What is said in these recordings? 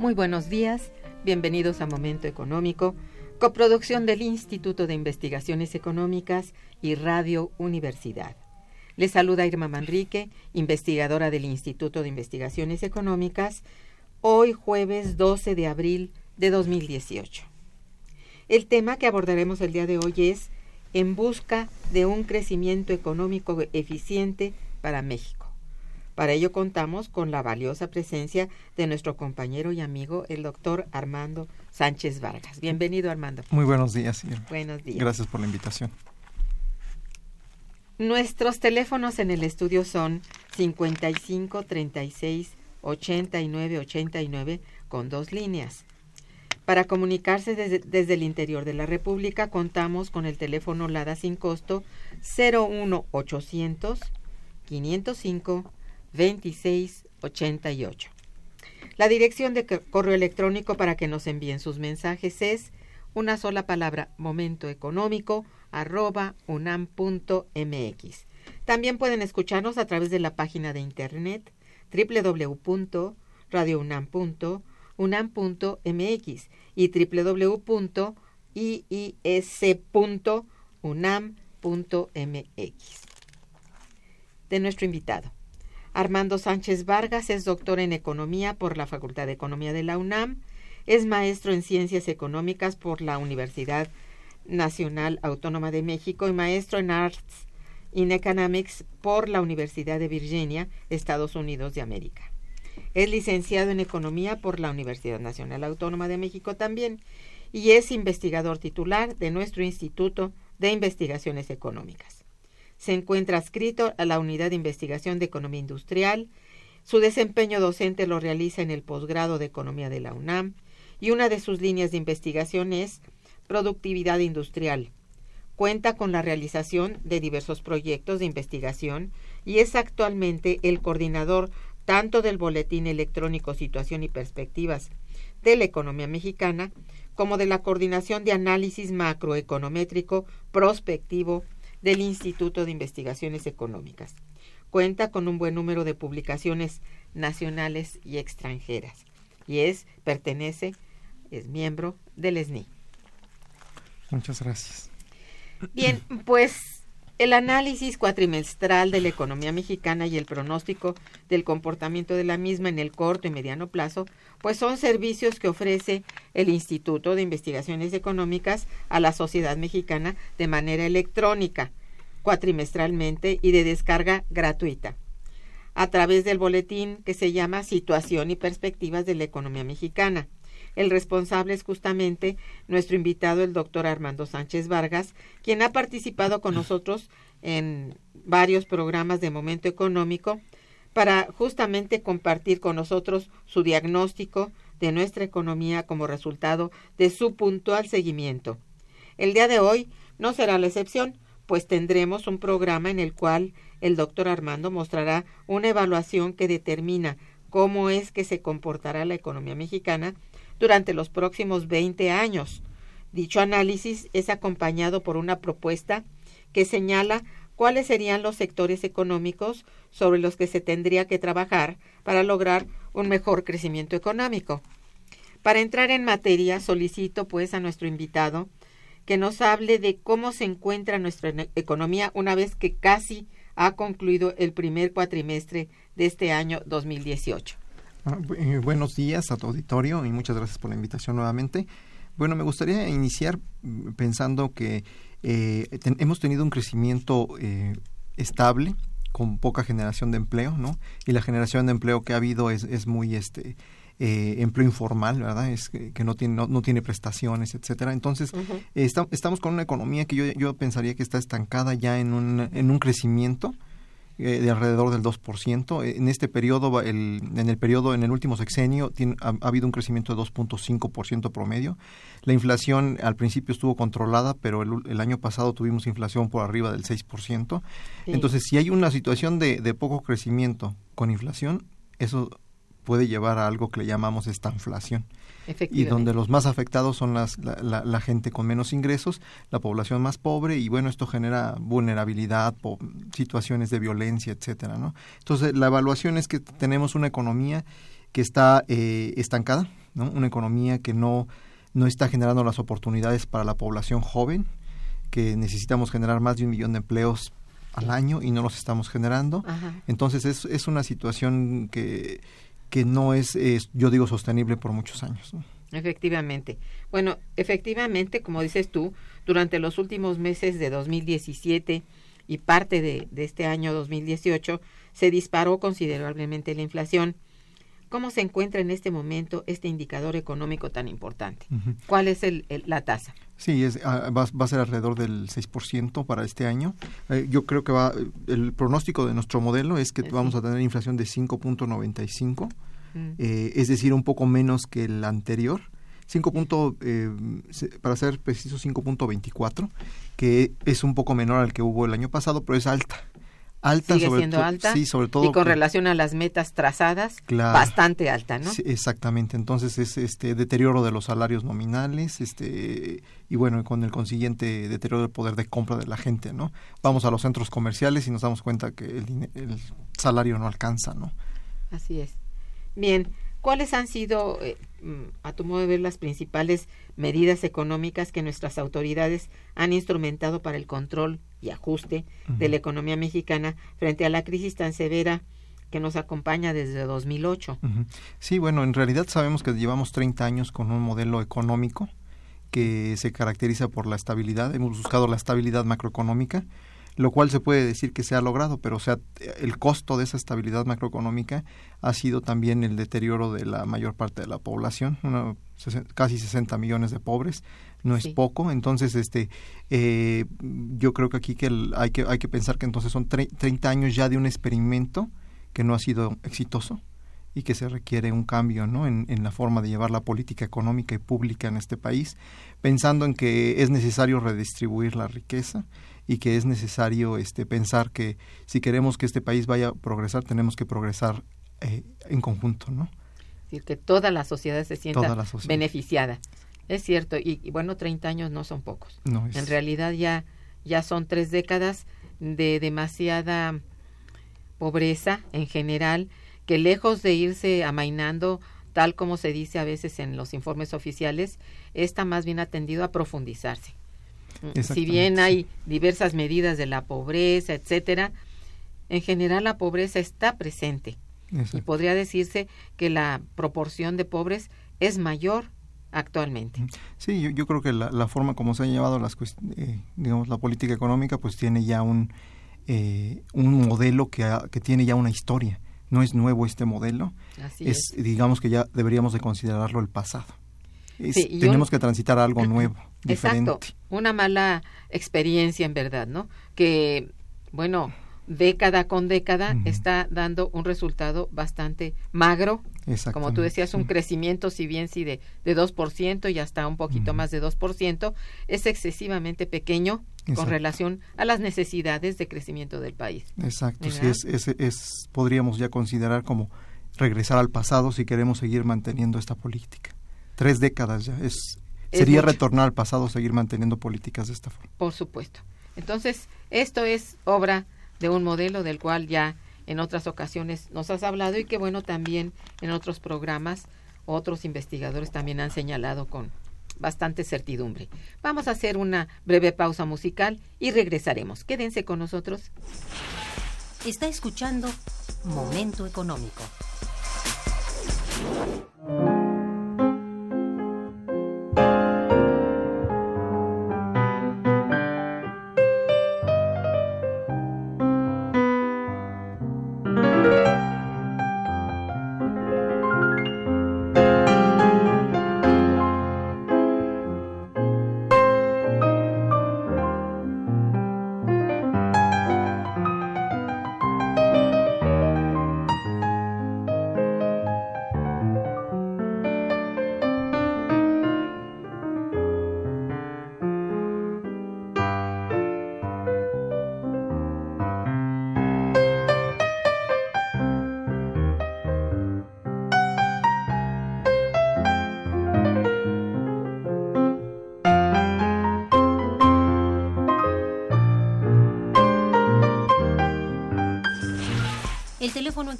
Muy buenos días, bienvenidos a Momento Económico, coproducción del Instituto de Investigaciones Económicas y Radio Universidad. Les saluda Irma Manrique, investigadora del Instituto de Investigaciones Económicas, hoy jueves 12 de abril de 2018. El tema que abordaremos el día de hoy es En busca de un crecimiento económico eficiente para México. Para ello contamos con la valiosa presencia de nuestro compañero y amigo, el doctor Armando Sánchez Vargas. Bienvenido, Armando. Muy buenos días, Buenos días. Gracias por la invitación. Nuestros teléfonos en el estudio son 55 36 89 89 con dos líneas. Para comunicarse desde, desde, el interior de la República contamos con el teléfono LADA sin costo 01 800 505 2688. La dirección de correo electrónico para que nos envíen sus mensajes es una sola palabra momentoeconómico arroba unam.mx. También pueden escucharnos a través de la página de internet www.radiounam.unam.mx y www.iis.unam.mx. De nuestro invitado. Armando Sánchez Vargas es doctor en Economía por la Facultad de Economía de la UNAM, es maestro en Ciencias Económicas por la Universidad Nacional Autónoma de México y maestro en Arts in Economics por la Universidad de Virginia, Estados Unidos de América. Es licenciado en Economía por la Universidad Nacional Autónoma de México también y es investigador titular de nuestro Instituto de Investigaciones Económicas se encuentra adscrito a la Unidad de Investigación de Economía Industrial. Su desempeño docente lo realiza en el posgrado de Economía de la UNAM y una de sus líneas de investigación es productividad industrial. Cuenta con la realización de diversos proyectos de investigación y es actualmente el coordinador tanto del Boletín Electrónico Situación y Perspectivas de la Economía Mexicana como de la Coordinación de Análisis Macroeconométrico Prospectivo del Instituto de Investigaciones Económicas. Cuenta con un buen número de publicaciones nacionales y extranjeras y es pertenece es miembro del SNI. Muchas gracias. Bien, pues el análisis cuatrimestral de la economía mexicana y el pronóstico del comportamiento de la misma en el corto y mediano plazo, pues son servicios que ofrece el Instituto de Investigaciones Económicas a la sociedad mexicana de manera electrónica, cuatrimestralmente y de descarga gratuita, a través del boletín que se llama Situación y Perspectivas de la Economía Mexicana. El responsable es justamente nuestro invitado, el doctor Armando Sánchez Vargas, quien ha participado con nosotros en varios programas de momento económico para justamente compartir con nosotros su diagnóstico de nuestra economía como resultado de su puntual seguimiento. El día de hoy no será la excepción, pues tendremos un programa en el cual el doctor Armando mostrará una evaluación que determina cómo es que se comportará la economía mexicana durante los próximos 20 años. Dicho análisis es acompañado por una propuesta que señala cuáles serían los sectores económicos sobre los que se tendría que trabajar para lograr un mejor crecimiento económico. Para entrar en materia, solicito pues a nuestro invitado que nos hable de cómo se encuentra nuestra economía una vez que casi ha concluido el primer cuatrimestre de este año 2018. Ah, eh, buenos días a tu auditorio y muchas gracias por la invitación nuevamente. Bueno, me gustaría iniciar mm, pensando que eh, hemos tenido un crecimiento eh, estable con poca generación de empleo, ¿no? Y la generación de empleo que ha habido es, es muy este eh, empleo informal, ¿verdad? Es que, no tiene no, tiene prestaciones, etcétera. Entonces, estamos con una economía que yo, yo pensaría que está estancada ya en un, en un crecimiento eh, de alrededor del 2%. En este periodo, el, en el periodo, en el último sexenio, ha, habido un crecimiento de 2.5% promedio. La inflación al principio estuvo controlada, pero el, año pasado tuvimos inflación por arriba del 6%. Entonces, si hay una situación de, de poco crecimiento con inflación, eso puede llevar a algo que le llamamos estanflación y donde los más afectados son las, la, gente con menos ingresos, la población más pobre y bueno, esto genera vulnerabilidad, situaciones de violencia, etcétera, ¿no? Entonces, la evaluación es que tenemos una economía que está eh, estancada, ¿no? Una economía que no, no está generando las oportunidades para la población joven, que necesitamos generar más de un millón de empleos al año y no los estamos generando. Entonces, es, es una situación que que no es, yo digo, sostenible por muchos años. Efectivamente. Bueno, efectivamente, como dices tú, durante los últimos meses de 2017 y parte de, este año 2018 se disparó considerablemente la inflación. ¿Cómo se encuentra en este momento este indicador económico tan importante? ¿Cuál es el, la tasa? Sí, es, ah, va, a ser alrededor del 6% para este año. Eh, yo creo que va, el pronóstico de nuestro modelo es que vamos a tener inflación de 5.95, mm. eh, es decir, un poco menos que el anterior. 5. Eh, para ser preciso 5.24, que es un poco menor al que hubo el año pasado, pero es alta alta sigue siendo alta sí sobre todo y con relación a las metas trazadas bastante alta no exactamente. Entonces es este deterioro de los salarios nominales este y bueno con el consiguiente deterioro del poder de compra de la gente no vamos a los centros comerciales y nos damos cuenta que el, el salario no alcanza no así es. Bien cuáles han sido eh, a tu modo de ver las principales medidas económicas que nuestras autoridades han instrumentado para el control y ajuste de la economía mexicana frente a la crisis tan severa que nos acompaña desde 2008. Sí, bueno, en realidad sabemos que llevamos 30 años con un modelo económico que se caracteriza por la estabilidad. Hemos buscado la estabilidad macroeconómica, lo cual se puede decir que se ha logrado, pero o sea, el costo de esa estabilidad macroeconómica ha sido también el deterioro de la mayor parte de la población, casi 60 millones de pobres, no es poco. Entonces, este, eh, yo creo que aquí que hay que hay que pensar que entonces son 30 años ya de un experimento que no ha sido exitoso y que se requiere un cambio ¿no? en, en, la forma de llevar la política económica y pública en este país, pensando en que es necesario redistribuir la riqueza y que es necesario este, pensar que si queremos que este país vaya a progresar, tenemos que progresar eh, en conjunto. ¿no? Es decir, que toda la sociedad se sienta beneficiada. Es cierto, y, bueno, 30 años no son pocos. En realidad ya, ya son tres décadas de demasiada pobreza en general, que lejos de irse amainando, tal como se dice a veces en los informes oficiales, está más bien atendido a profundizarse. Si bien hay diversas medidas de la pobreza, etcétera, en general la pobreza está presente. Y podría decirse que la proporción de pobres es mayor actualmente. Sí, yo, yo creo que la, forma como se ha llevado las eh, digamos la política económica pues tiene ya un eh, un modelo que, que tiene ya una historia. No es nuevo este modelo. es, digamos que ya deberíamos de considerarlo el pasado. tenemos que transitar algo nuevo, diferente. Exacto, una mala experiencia en verdad, ¿no? Que bueno, década con década está dando un resultado bastante magro. Como tú decías, un crecimiento, si bien sí de, de 2% y hasta un poquito más de 2%, es excesivamente pequeño con relación a las necesidades de crecimiento del país. Exacto, sí, es, es, es, podríamos ya considerar como regresar al pasado si queremos seguir manteniendo esta política. Tres décadas ya, es, sería retornar al pasado seguir manteniendo políticas de esta forma. Por supuesto. Entonces, esto es obra de un modelo del cual ya en otras ocasiones nos has hablado y que bueno también en otros programas otros investigadores también han señalado con bastante certidumbre. Vamos a hacer una breve pausa musical y regresaremos. Quédense con nosotros. Está escuchando Momento Económico.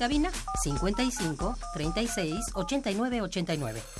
Cabina 55 36 89 89.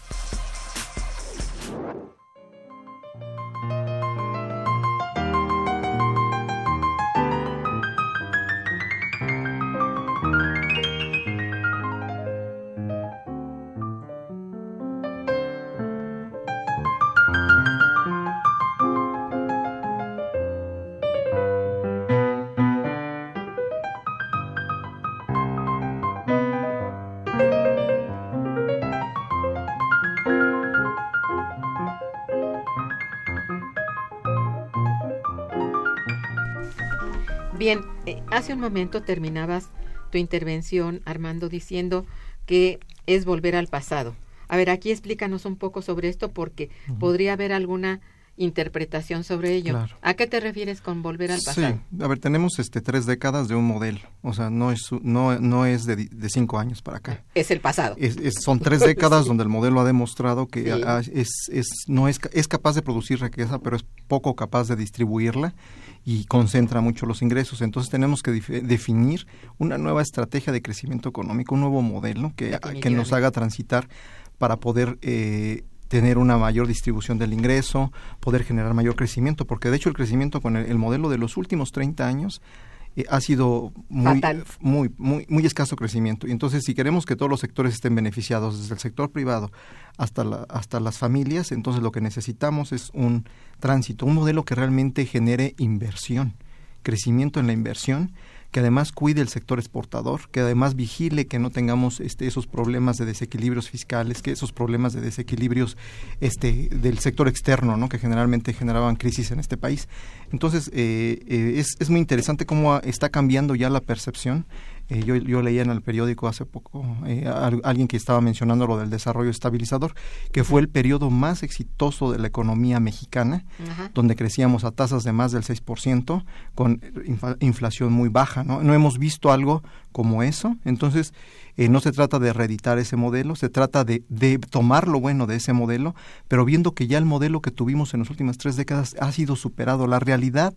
Hace un momento terminabas tu intervención, Armando, diciendo que es volver al pasado. A ver, aquí explícanos un poco sobre esto porque podría haber alguna interpretación sobre ello. ¿A qué te refieres con volver al pasado? Sí, a ver, tenemos este tres décadas de un modelo, o sea, no es no, no es de, cinco años para acá. Es el pasado. son tres décadas donde el modelo ha demostrado que es, es, no es, es capaz de producir riqueza, pero es poco capaz de distribuirla y concentra mucho los ingresos. Entonces tenemos que definir una nueva estrategia de crecimiento económico, un nuevo modelo que, que nos haga transitar para poder eh, tener una mayor distribución del ingreso, poder generar mayor crecimiento, porque de hecho el crecimiento con el, modelo de los últimos 30 años eh, ha sido muy, muy, muy, muy escaso crecimiento. Y entonces, si queremos que todos los sectores estén beneficiados, desde el sector privado hasta, la, hasta las familias, entonces lo que necesitamos es un tránsito, un modelo que realmente genere inversión, crecimiento en la inversión, que además cuide el sector exportador, que además vigile que no tengamos este, esos problemas de desequilibrios fiscales, que esos problemas de desequilibrios este, del sector externo, ¿no? que generalmente generaban crisis en este país. Entonces, eh, eh, es, es muy interesante cómo está cambiando ya la percepción Eh, yo, yo, leía en el periódico hace poco eh, alguien que estaba mencionando lo del desarrollo estabilizador, que fue el periodo más exitoso de la economía mexicana, donde crecíamos a tasas de más del 6%, con inflación muy baja. ¿no? no hemos visto algo como eso. Entonces, eh, no se trata de reeditar ese modelo, se trata de, de, tomar lo bueno de ese modelo, pero viendo que ya el modelo que tuvimos en las últimas tres décadas ha sido superado, la realidad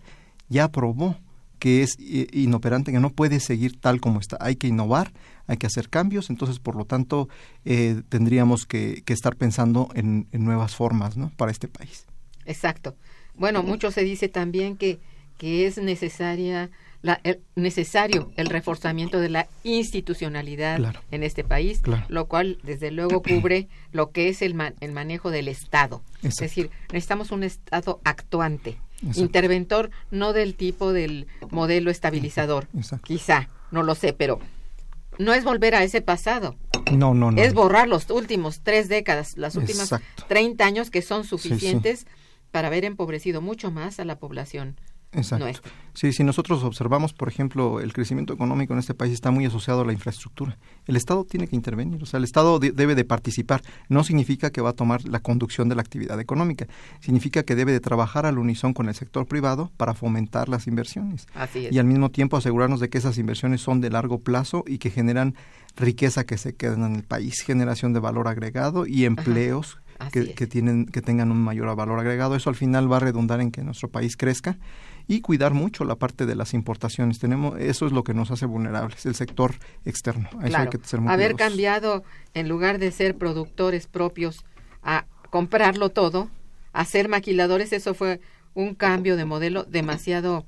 ya probó que es inoperante, que no puede seguir tal como está. Hay que innovar, hay que hacer cambios, entonces, por lo tanto, eh, tendríamos que, estar pensando en, nuevas formas ¿no? para este país. Exacto. Bueno, mucho se dice también que, que es necesaria la, necesario el reforzamiento de la institucionalidad en este país, lo cual desde luego cubre lo que es el, el manejo del Estado. Es decir, necesitamos un Estado actuante, interventor, no del tipo del modelo estabilizador. Quizá, no lo sé, pero no es volver a ese pasado. No, no, no. Es borrar los últimos tres décadas, las últimas treinta años que son suficientes para haber empobrecido mucho más a la población Exacto. Sí, si nosotros observamos, por ejemplo, el crecimiento económico en este país está muy asociado a la infraestructura. El Estado tiene que intervenir, o sea, el Estado debe de participar. No significa que va a tomar la conducción de la actividad económica, significa que debe de trabajar al unisón con el sector privado para fomentar las inversiones. Así Y al mismo tiempo asegurarnos de que esas inversiones son de largo plazo y que generan riqueza que se queda en el país, generación de valor agregado y empleos que, que, tienen, que tengan un mayor valor agregado. Eso al final va a redundar en que nuestro país crezca y cuidar mucho la parte de las importaciones. Tenemos eso es lo que nos hace vulnerables, el sector externo. Claro. Haber cambiado en lugar de ser productores propios a comprarlo todo, a ser maquiladores, eso fue un cambio de modelo demasiado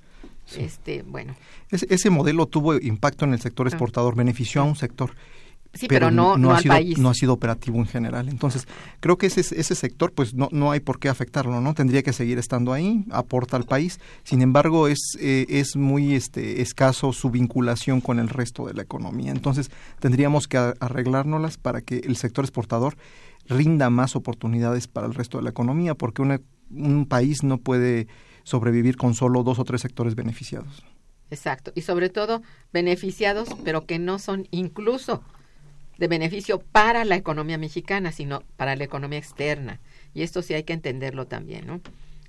este bueno. Ese, ese modelo tuvo impacto en el sector ah. exportador, benefició a un sector Sí, pero, no, no, ha sido, no ha sido operativo en general. Entonces, creo que ese, ese sector, pues no, no hay por qué afectarlo, ¿no? Tendría que seguir estando ahí, aporta al país. Sin embargo, es, eh, es muy este, escaso su vinculación con el resto de la economía. Entonces, tendríamos que arreglárnoslas para que el sector exportador rinda más oportunidades para el resto de la economía, porque un país no puede sobrevivir con solo dos o tres sectores beneficiados. Exacto, y sobre todo beneficiados, pero que no son incluso de beneficio para la economía mexicana, sino para la economía externa. Y esto sí hay que entenderlo también, ¿no?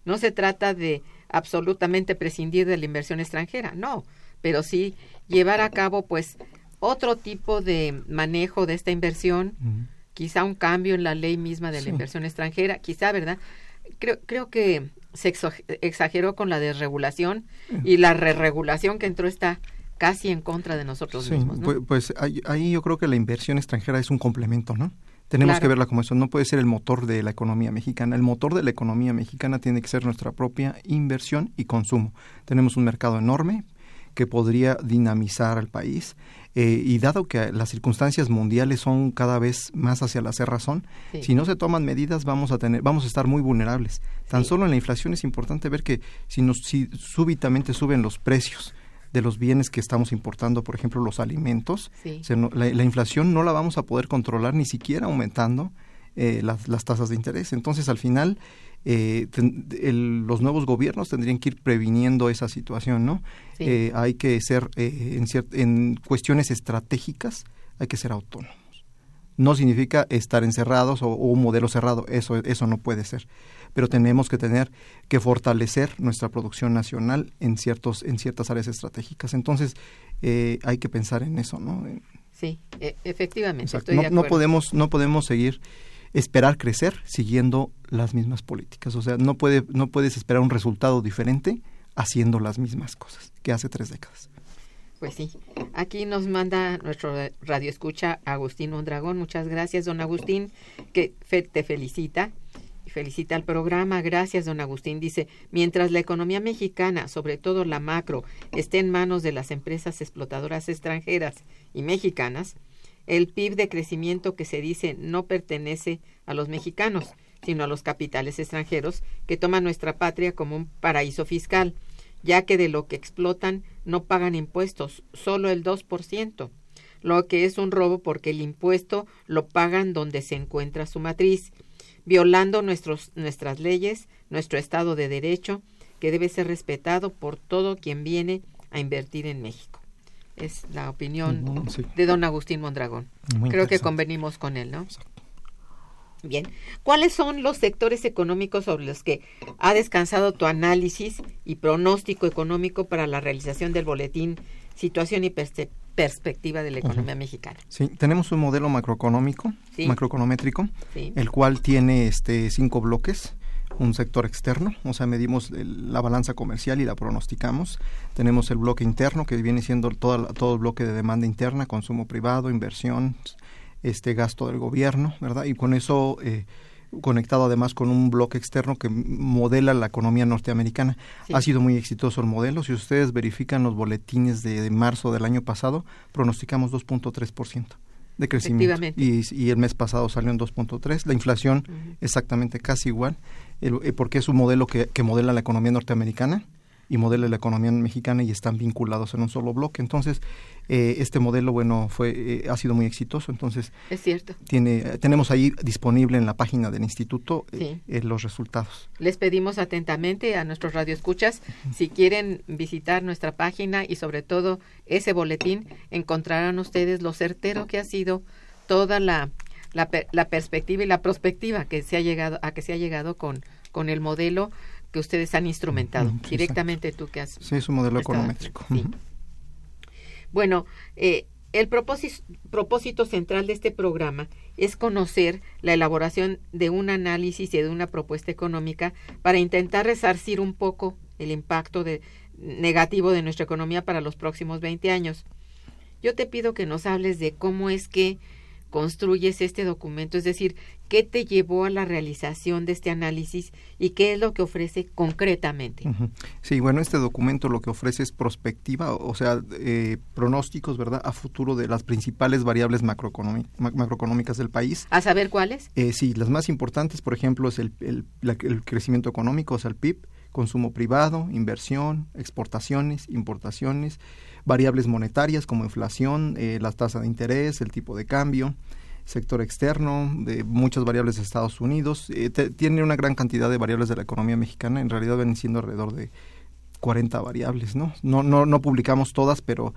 No se trata de absolutamente prescindir de la inversión extranjera, no, pero sí llevar a cabo pues otro tipo de manejo de esta inversión, quizá un cambio en la ley misma de la inversión extranjera, quizá, ¿verdad? Creo, creo que se exageró con la desregulación y la re-regulación que entró esta casi en contra de nosotros mismos. Pues, pues ahí, yo creo que la inversión extranjera es un complemento, ¿no? Tenemos que verla como eso, no puede ser el motor de la economía mexicana. El motor de la economía mexicana tiene que ser nuestra propia inversión y consumo. Tenemos un mercado enorme que podría dinamizar al país eh, y dado que las circunstancias mundiales son cada vez más hacia la cerrazón, si no se toman medidas vamos a tener, vamos a estar muy vulnerables. Tan solo en la inflación es importante ver que si, nos, si súbitamente suben los precios, de los bienes que estamos importando, por ejemplo, los alimentos. la, inflación no la vamos a poder controlar ni siquiera aumentando eh, las, las, tasas de interés. Entonces, al final, eh, los nuevos gobiernos tendrían que ir previniendo esa situación, ¿no? Eh, hay que ser, en, en cuestiones estratégicas, hay que ser autónomos no significa estar encerrados o, o, un modelo cerrado, eso, eso no puede ser pero tenemos que tener que fortalecer nuestra producción nacional en ciertos en ciertas áreas estratégicas. Entonces eh, hay que pensar en eso, ¿no? Sí, e, efectivamente. no, podemos no podemos seguir esperar crecer siguiendo las mismas políticas. O sea, no puede no puedes esperar un resultado diferente haciendo las mismas cosas que hace tres décadas. Pues sí. Aquí nos manda nuestro radio escucha Agustín Mondragón. Muchas gracias, don Agustín, que te felicita felicita al programa. Gracias, don Agustín. Dice, mientras la economía mexicana, sobre todo la macro, esté en manos de las empresas explotadoras extranjeras y mexicanas, el PIB de crecimiento que se dice no pertenece a los mexicanos, sino a los capitales extranjeros que toman nuestra patria como un paraíso fiscal, ya que de lo que explotan no pagan impuestos, solo el 2%, lo que es un robo porque el impuesto lo pagan donde se encuentra su matriz violando nuestros, nuestras leyes, nuestro Estado de Derecho, que debe ser respetado por todo quien viene a invertir en México. Es la opinión sí. de don Agustín Mondragón. Muy Creo que convenimos con él, ¿no? Bien. ¿Cuáles son los sectores económicos sobre los que ha descansado tu análisis y pronóstico económico para la realización del boletín Situación y Perspectiva de la Economía Mexicana? Sí, tenemos un modelo macroeconómico, Sí. macroeconométrico, Sí. el cual tiene este cinco bloques, un sector externo, o sea, medimos el- la balanza comercial y la pronosticamos. Tenemos el bloque interno, que viene siendo toda la- todo el bloque de demanda interna, consumo privado, inversión, este gasto del gobierno, ¿verdad? Y con eso eh, conectado además con un bloque externo que modela la economía norteamericana. Sí. Ha sido muy exitoso el modelo. Si ustedes verifican los boletines de, de marzo del año pasado, pronosticamos 2.3% de crecimiento. Y, y el mes pasado salió en 2.3. La inflación exactamente casi igual, el- eh, porque es un modelo que, que modela la economía norteamericana y modela la economía mexicana y están vinculados en un solo bloque. Entonces, eh, este modelo, bueno, fue eh, ha sido muy exitoso. Entonces, Es cierto. tiene tenemos ahí disponible en la página del instituto eh, Sí. eh, los resultados. Les pedimos atentamente a nuestros radioescuchas, si quieren visitar nuestra página y sobre todo ese boletín, encontrarán ustedes lo certero que ha sido toda la, la, la perspectiva y la prospectiva que se ha llegado, a que se ha llegado con, con el modelo que ustedes han instrumentado. Directamente tú que has Sí, es un modelo econométrico. sí. Bueno, eh, el propósito, propósito central de este programa es conocer la elaboración de un análisis y de una propuesta económica para intentar resarcir un poco el impacto de, negativo de nuestra economía para los próximos 20 años. Yo te pido que nos hables de cómo es que construyes este documento, es decir, qué te llevó a la realización de este análisis y qué es lo que ofrece concretamente. Sí, bueno, este documento lo que ofrece es prospectiva, o sea, eh, pronósticos, ¿verdad?, a futuro de las principales variables macroeconómi- ma- macroeconómicas del país. ¿A saber cuáles? Eh, sí, las más importantes, por ejemplo, es el, el- la- el crecimiento económico, o sea, el PIB, consumo privado, inversión, exportaciones, importaciones, variables monetarias como inflación, eh, la tasa de interés, el tipo de cambio, sector externo, de muchas variables de Estados Unidos. Eh, te- tiene una gran cantidad de variables de la economía mexicana, en realidad vienen siendo alrededor de 40 variables, ¿no? No, no, no publicamos todas, pero...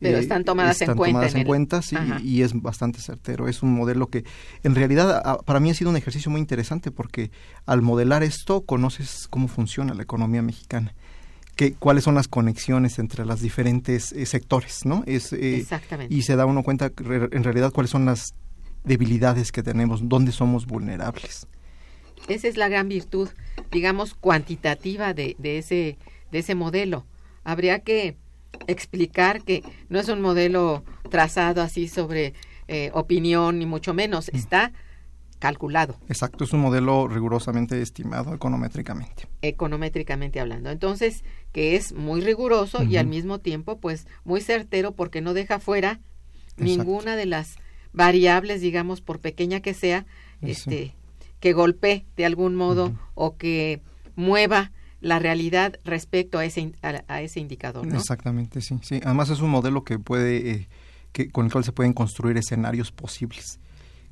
Pero eh, están tomadas en cuenta tomadas en en el- cuenta, sí, Ajá. y es bastante certero. Es un modelo que en realidad a- para mí ha sido un ejercicio muy interesante porque al modelar esto conoces cómo funciona la economía mexicana. Que, cuáles son las conexiones entre los diferentes eh, sectores, ¿no? Es, eh, Exactamente. y se da uno cuenta en realidad cuáles son las debilidades que tenemos, dónde somos vulnerables. Esa es la gran virtud, digamos, cuantitativa de, de, ese, de ese modelo. Habría que explicar que no es un modelo trazado así sobre eh, opinión, ni mucho menos. Está calculado, Exacto, es un modelo rigurosamente estimado econométricamente. econométricamente hablando. Entonces, que es muy riguroso y al mismo tiempo, pues, muy certero porque no deja fuera Exacto. ninguna de las variables, digamos, por pequeña que sea, Sí. este, que golpee de algún modo o que mueva la realidad respecto a ese, a, a ese indicador, ¿no? Exactamente, sí, sí. Además es un modelo que puede, eh, que, con el cual se pueden construir escenarios posibles,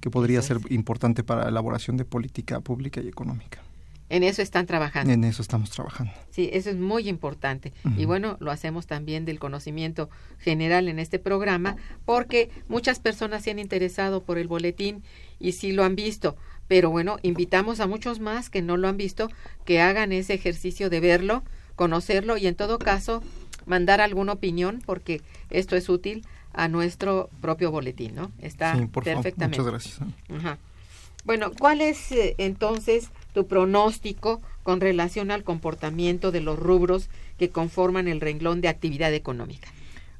que podría Eso ser importante para la elaboración de política pública y económica. En eso están trabajando. En eso estamos trabajando. Sí, eso es muy importante. Y bueno, lo hacemos también del conocimiento general en este programa, porque muchas personas se han interesado por el boletín y sí lo han visto. Pero bueno, invitamos a muchos más que no lo han visto, que hagan ese ejercicio de verlo, conocerlo y en todo caso mandar alguna opinión, porque esto es útil a nuestro propio boletín, ¿no? Está sí, por favor. perfectamente. Muchas gracias. Ajá. Bueno, ¿cuál es eh, entonces tu pronóstico con relación al comportamiento de los rubros que conforman el renglón de actividad económica?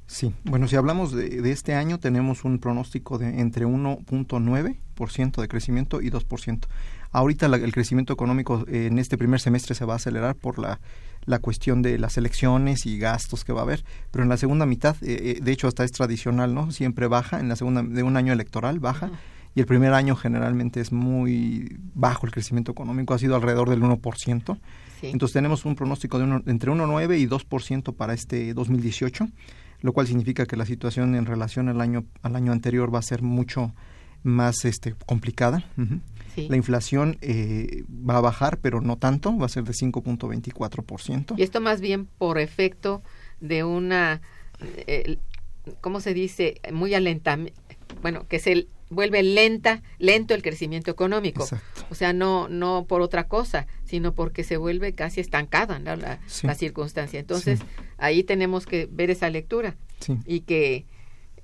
Sí, bueno, si hablamos de, de este año, tenemos un pronóstico de entre 1.9% de crecimiento y 2%. Ahorita la- el crecimiento económico eh, en este primer semestre se va a acelerar por la, la cuestión de las elecciones y gastos que va a haber, pero en la segunda mitad, eh, eh, de hecho hasta es tradicional, ¿no? Siempre baja, en la segunda de un año electoral baja. Y el primer año generalmente es muy bajo el crecimiento económico, ha sido alrededor del 1%. Sí. Entonces tenemos un pronóstico de uno- entre 1,9 y 2% para este 2018, lo cual significa que la situación en relación al año al año anterior va a ser mucho más este complicada. Ujú. Sí. La inflación eh, va a bajar, pero no tanto, va a ser de 5.24%. Y esto más bien por efecto de una eh, ¿cómo se dice? Muy alenta, bueno, que se vuelve lenta, lento el crecimiento económico. Exacto. O sea, no, no por otra cosa, sino porque se vuelve casi estancada ¿no? la, Sí. la circunstancia. Entonces, Sí. ahí tenemos que ver esa lectura y que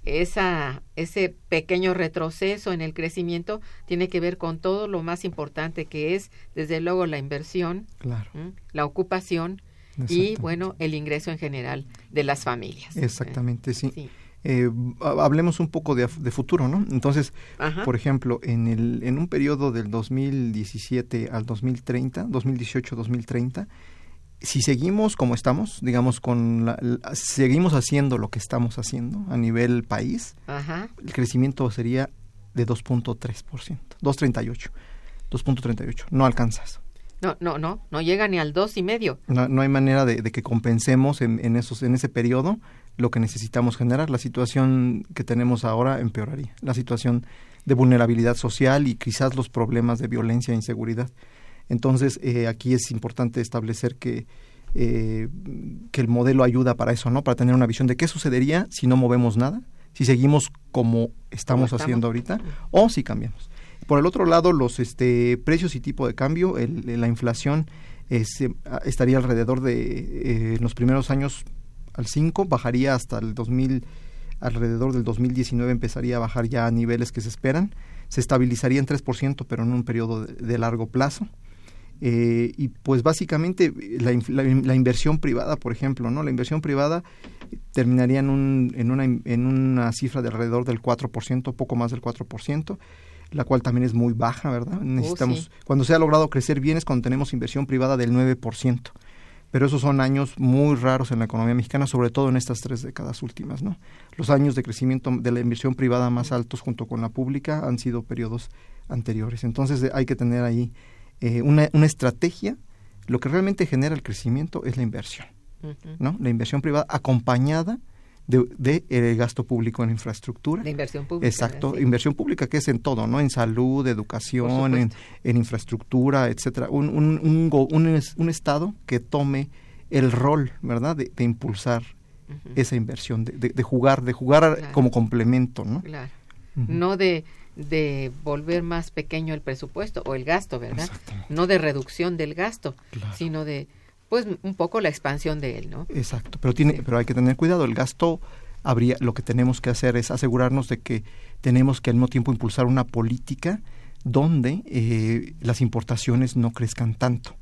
esa, ese pequeño retroceso en el crecimiento tiene que ver con todo lo más importante que es, desde luego, la inversión, Claro. la ocupación y, bueno, el ingreso en general de las familias. Exactamente, sí. Sí. Eh, ha- hablemos un poco de, de futuro, ¿no? Entonces, Ajá. por ejemplo, en, el, en un periodo del 2017 al 2030, 2018-2030, si seguimos como estamos, digamos, con la- la- seguimos haciendo lo que estamos haciendo a nivel país, Ajá. el crecimiento sería de 2.3%, 2.38, 2.38, no alcanzas. No, no, no, no llega ni al dos y medio. No, no hay manera de, de que compensemos en, en esos, en ese periodo lo que necesitamos generar. La situación que tenemos ahora empeoraría. La situación de vulnerabilidad social y quizás los problemas de violencia e inseguridad. Entonces, eh, aquí es importante establecer que, eh, que el modelo ayuda para eso, ¿no? Para tener una visión de qué sucedería si no movemos nada, si seguimos como estamos, haciendo ahorita o si cambiamos. Por el otro lado, los este, precios y tipo de cambio, el- la inflación es, eh, estaría alrededor de, eh, en los primeros años al 5, bajaría hasta el 2000, alrededor del 2019 empezaría a bajar ya a niveles que se esperan, se estabilizaría en 3%, pero en un periodo de, de largo plazo. Eh, y pues básicamente la, la, la inversión privada, por ejemplo, ¿no? La inversión privada terminaría en, un, en, una, en una cifra de alrededor del 4%, poco más del 4%, la cual también es muy baja, ¿verdad? Necesitamos, sí. cuando se ha logrado crecer bien es cuando tenemos inversión privada del 9%. Pero esos son años muy raros en la economía mexicana, sobre todo en estas tres décadas últimas, ¿no? Los años de crecimiento de la inversión privada más altos junto con la pública han sido periodos anteriores. Entonces hay que tener ahí eh, una, una estrategia. Lo que realmente genera el crecimiento es la inversión. ¿no? La inversión privada acompañada de, de el gasto público en infraestructura. De inversión pública. Exacto, inversión pública que es en todo, ¿no? En salud, educación, en, en infraestructura, etcétera. Un, un, un, un un estado que tome el rol, ¿verdad? De, de impulsar esa inversión, de, de- de jugar, de jugar Claro. como complemento, ¿no? Claro. No de, de volver más pequeño el presupuesto o el gasto, ¿verdad? No de reducción del gasto, Claro. sino de, pues, un poco la expansión de él, ¿no? Exacto, pero tiene, Sí. pero hay que tener cuidado. El gasto habría, lo que tenemos que hacer es asegurarnos de que tenemos que al mismo tiempo impulsar una política donde eh, las importaciones no crezcan tanto,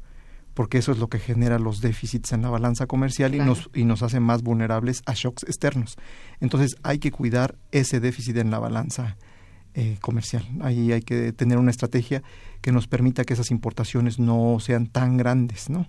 porque eso es lo que genera los déficits en la balanza comercial y nos y nos hace más vulnerables a shocks externos. Entonces hay que cuidar ese déficit en la balanza eh, comercial. Ahí hay que tener una estrategia que nos permita que esas importaciones no sean tan grandes, ¿no?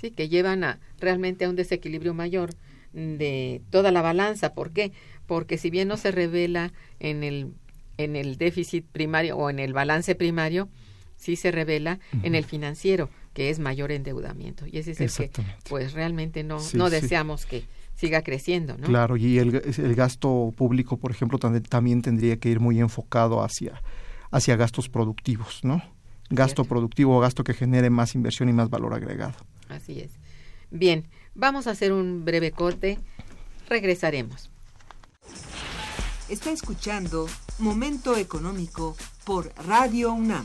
Sí, que llevan a realmente a un desequilibrio mayor de toda la balanza. ¿Por qué? Porque si bien no se revela en el, en el déficit primario o en el balance primario, sí se revela en el financiero, que es mayor endeudamiento. Y ese es el que, pues realmente no, Sí, no sí. deseamos que siga creciendo, ¿no? Claro, y el, el gasto público, por ejemplo, también, también tendría que ir muy enfocado hacia, hacia gastos productivos, ¿no? Gasto Cierto. productivo o gasto que genere más inversión y más valor agregado. Así es. Bien, vamos a hacer un breve corte. Regresaremos. Está escuchando Momento Económico por Radio UNAM.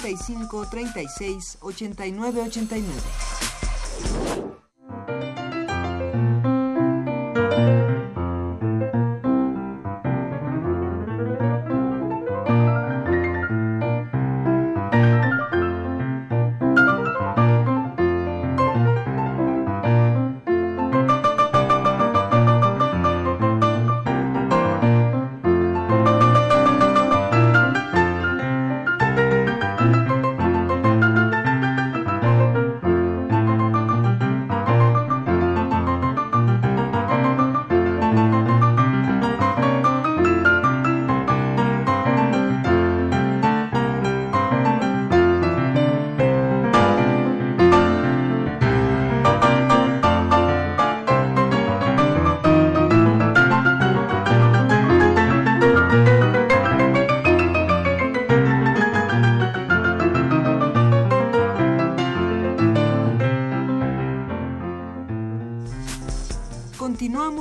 55 36 89 89.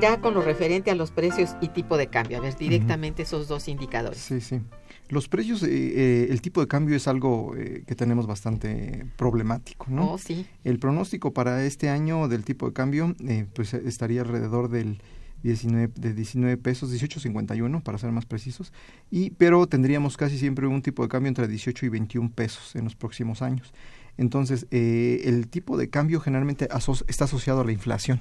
¿Qué ocurrirá con lo referente a los precios y tipo de cambio? A ver, directamente esos dos indicadores. Sí, sí. Los precios, eh, eh, el tipo de cambio es algo eh, que tenemos bastante problemático, ¿no? Oh, sí. El pronóstico para este año del tipo de cambio, eh, pues estaría alrededor del 19, de 19 pesos, 18.51 para ser más precisos, y pero tendríamos casi siempre un tipo de cambio entre 18 y 21 pesos en los próximos años. Entonces, eh, el tipo de cambio generalmente aso está asociado a la inflación.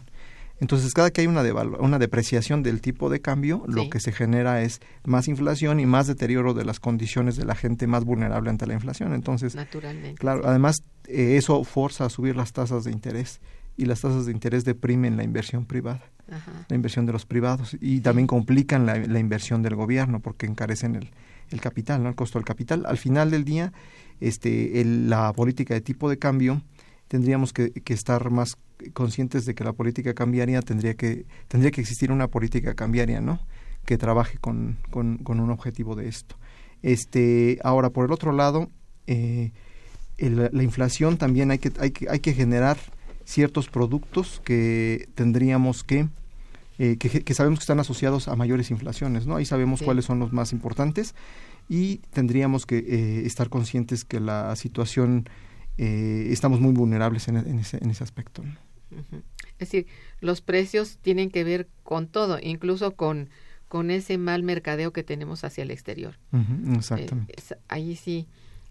Entonces, cada que hay una, una depreciación del tipo de cambio, Sí. lo que se genera es más inflación y más deterioro de las condiciones de la gente más vulnerable ante la inflación. Entonces, Naturalmente. Claro, además eh, eso forza a subir las tasas de interés y las tasas de interés deprimen la inversión privada, Ajá. la inversión de los privados y también complican la, la inversión del gobierno porque encarecen el, el capital, ¿no? el costo del capital. Al final del día, este, el- la política de tipo de cambio tendríamos que, que estar más conscientes de que la política cambiaria tendría que tendría que existir una política cambiaria, ¿no? Que trabaje con, con, con un objetivo de esto. Este, ahora por el otro lado, eh, el- la inflación también hay que, hay que, hay que generar ciertos productos que tendríamos que, eh, que, que sabemos que están asociados a mayores inflaciones, ¿no? Ahí sabemos Sí. cuáles son los más importantes y tendríamos que eh, estar conscientes que la situación eh, estamos muy vulnerables en, en ese, en ese aspecto. ¿no? Es decir, los precios tienen que ver con todo, incluso con, con ese mal mercadeo que tenemos hacia el exterior. Eh, exactamente. es- ahí sí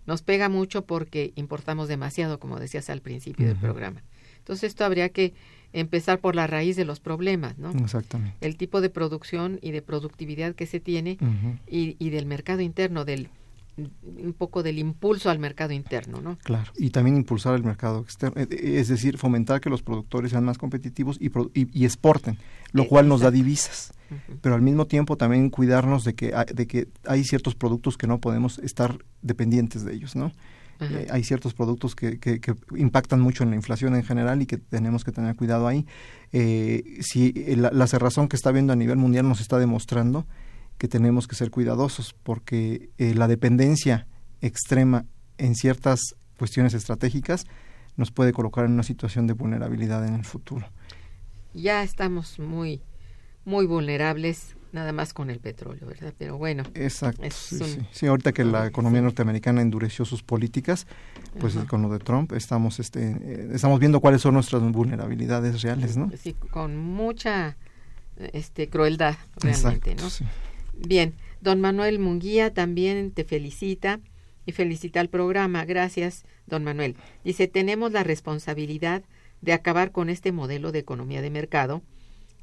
nos pega mucho porque importamos demasiado, como decías al principio del programa. Entonces esto habría que empezar por la raíz de los problemas, ¿no? Exactamente. El tipo de producción y de productividad que se tiene y, y del mercado interno, del un poco del impulso al mercado interno, ¿no? Claro, y también impulsar el mercado externo, eh, eh, es decir, fomentar que los productores sean más competitivos y, y, y exporten, lo cual nos da divisas. Pero al mismo tiempo también cuidarnos de que, hay- de que hay ciertos productos que no podemos estar dependientes de ellos, ¿no? Eh, hay ciertos productos que, que, que impactan mucho en la inflación en general y que tenemos que tener cuidado ahí. Eh, si la, la cerrazón que está habiendo a nivel mundial nos está demostrando que tenemos que ser cuidadosos porque eh, la dependencia extrema en ciertas cuestiones estratégicas nos puede colocar en una situación de vulnerabilidad en el futuro. Ya estamos muy, muy vulnerables, nada más con el petróleo, ¿verdad? Pero bueno, Exacto. Sí, un- sí. Sí, ahorita que la economía norteamericana endureció sus políticas, pues Ajá. con lo de Trump estamos, este, eh, estamos viendo cuáles son nuestras vulnerabilidades reales, ¿no? sí, con mucha este, crueldad realmente, Exacto, ¿no? sí. Bien, don Manuel Munguía también te felicita y felicita al programa. Gracias, don Manuel. Dice, tenemos la responsabilidad de acabar con este modelo de economía de mercado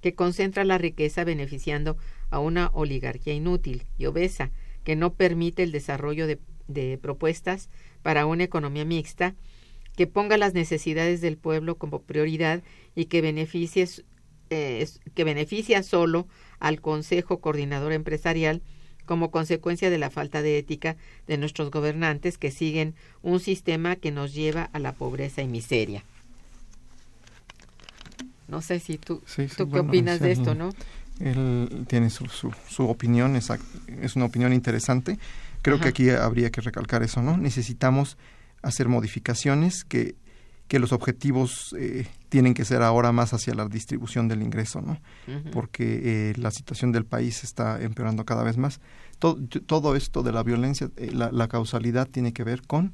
que concentra la riqueza beneficiando a una oligarquía inútil y obesa que no permite el desarrollo de, de propuestas para una economía mixta que ponga las necesidades del pueblo como prioridad y que beneficie, eh, que beneficia solo al Consejo Coordinador Empresarial como consecuencia de la falta de ética de nuestros gobernantes que siguen un sistema que nos lleva a la pobreza y miseria. No sé si tú, Sí, sí, ¿tú qué opinas sí, de esto, ¿no? Él tiene su, su, opinión, es, es, una opinión interesante. Creo que aquí habría que recalcar eso, ¿no? Necesitamos hacer modificaciones que, que los objetivos eh, tienen que ser ahora más hacia la distribución del ingreso, ¿no? Porque eh, la situación del país está empeorando cada vez más. Todo, todo esto de la violencia, eh, la, la, causalidad tiene que ver con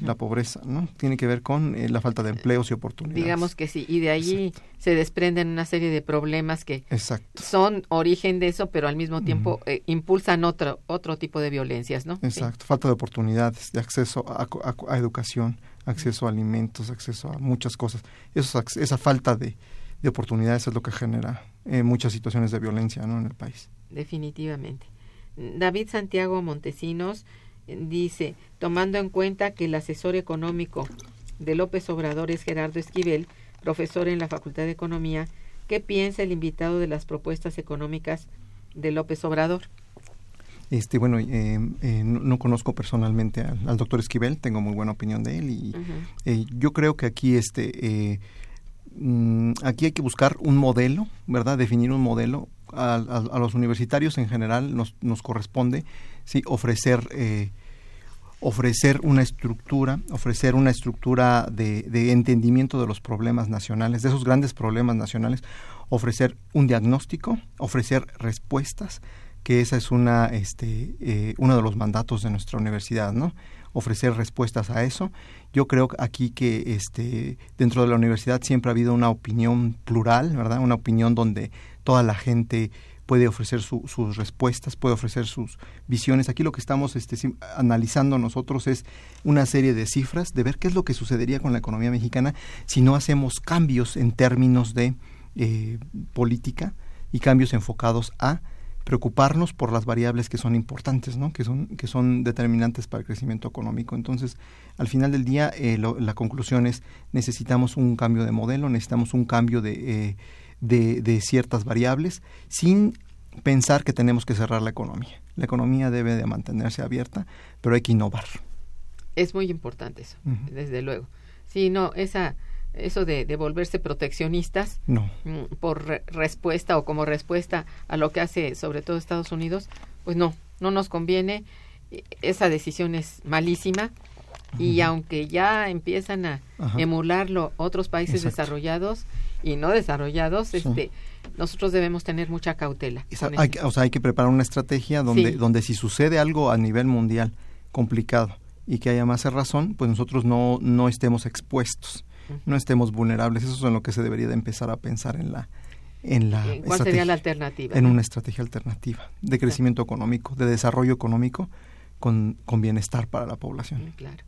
la pobreza, ¿no? Tiene que ver con eh, la falta de empleos y oportunidades. Digamos que sí, y de allí se desprenden una serie de problemas que son origen de eso, pero al mismo tiempo eh, impulsan otro otro tipo de violencias, ¿no? Exacto, falta de oportunidades, de acceso a, educación, acceso a alimentos, acceso a muchas cosas. Eso, esa falta de, de oportunidades es lo que genera eh, muchas situaciones de violencia, ¿no? En el país. Definitivamente. David Santiago Montesinos dice, tomando en cuenta que el asesor económico de López Obrador es Gerardo Esquivel, profesor en la Facultad de Economía, ¿qué piensa el invitado de las propuestas económicas de López Obrador? Este, bueno, eh, eh, no, conozco personalmente al, doctor Esquivel, tengo muy buena opinión de él y eh, yo creo que aquí este mm, aquí hay que buscar un modelo, ¿verdad? Definir un modelo. A, a los universitarios en general nos, nos corresponde sí ofrecer eh, ofrecer una estructura, ofrecer una estructura de, entendimiento de los problemas nacionales, de esos grandes problemas nacionales, ofrecer un diagnóstico, ofrecer respuestas, que esa es una, este, eh, uno de los mandatos de nuestra universidad, ¿no? Ofrecer respuestas a eso. Yo creo aquí que este, dentro de la universidad siempre ha habido una opinión plural, ¿verdad? Una opinión donde toda la gente puede ofrecer sus respuestas, puede ofrecer sus visiones. Aquí lo que estamos este, analizando nosotros es una serie de cifras de ver qué es lo que sucedería con la economía mexicana si no hacemos cambios en términos de eh, política y cambios enfocados a preocuparnos por las variables que son importantes, ¿no? que, son, que son determinantes para el crecimiento económico. Entonces, al final del día, eh, la conclusión es necesitamos un cambio de modelo, necesitamos un cambio de... Eh, de, ciertas variables sin pensar que tenemos que cerrar la economía. La economía debe de mantenerse abierta, pero hay que innovar. Es muy importante eso, desde luego. Sí, no, esa, eso de, volverse proteccionistas no. Mm, por respuesta o como respuesta a lo que hace sobre todo Estados Unidos, pues no, no nos conviene. Esa decisión es malísima. Y aunque ya empiezan a emularlo otros países desarrollados, y no desarrollados, este, nosotros debemos tener mucha cautela. hay, o sea, hay que preparar una estrategia donde, donde si sucede algo a nivel mundial complicado y que haya más razón, pues nosotros no, no estemos expuestos, no estemos vulnerables. Eso es en lo que se debería de empezar a pensar en la en la ¿Cuál sería la alternativa? En una estrategia alternativa de crecimiento económico, de desarrollo económico con, con bienestar para la población. Claro.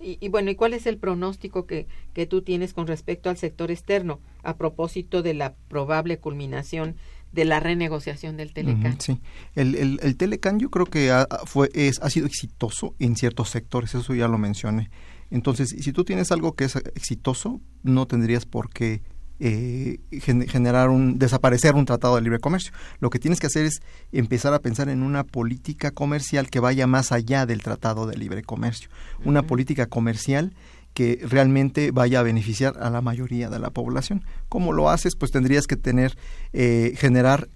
Y, bueno, ¿y cuál es el pronóstico que, que tú tienes con respecto al sector externo a propósito de la probable culminación de la renegociación del Telecan? sí, el, el, el, Telecan yo creo que ha, fue, es, ha sido exitoso en ciertos sectores, eso ya lo mencioné. Entonces, si tú tienes algo que es exitoso, no tendrías por qué eh, generar un desaparecer un tratado de libre comercio. Lo que tienes que hacer es empezar a pensar en una política comercial que vaya más allá del tratado de libre comercio, una política comercial que realmente vaya a beneficiar a la mayoría de la población. ¿Cómo lo haces? Pues tendrías que tener eh, generar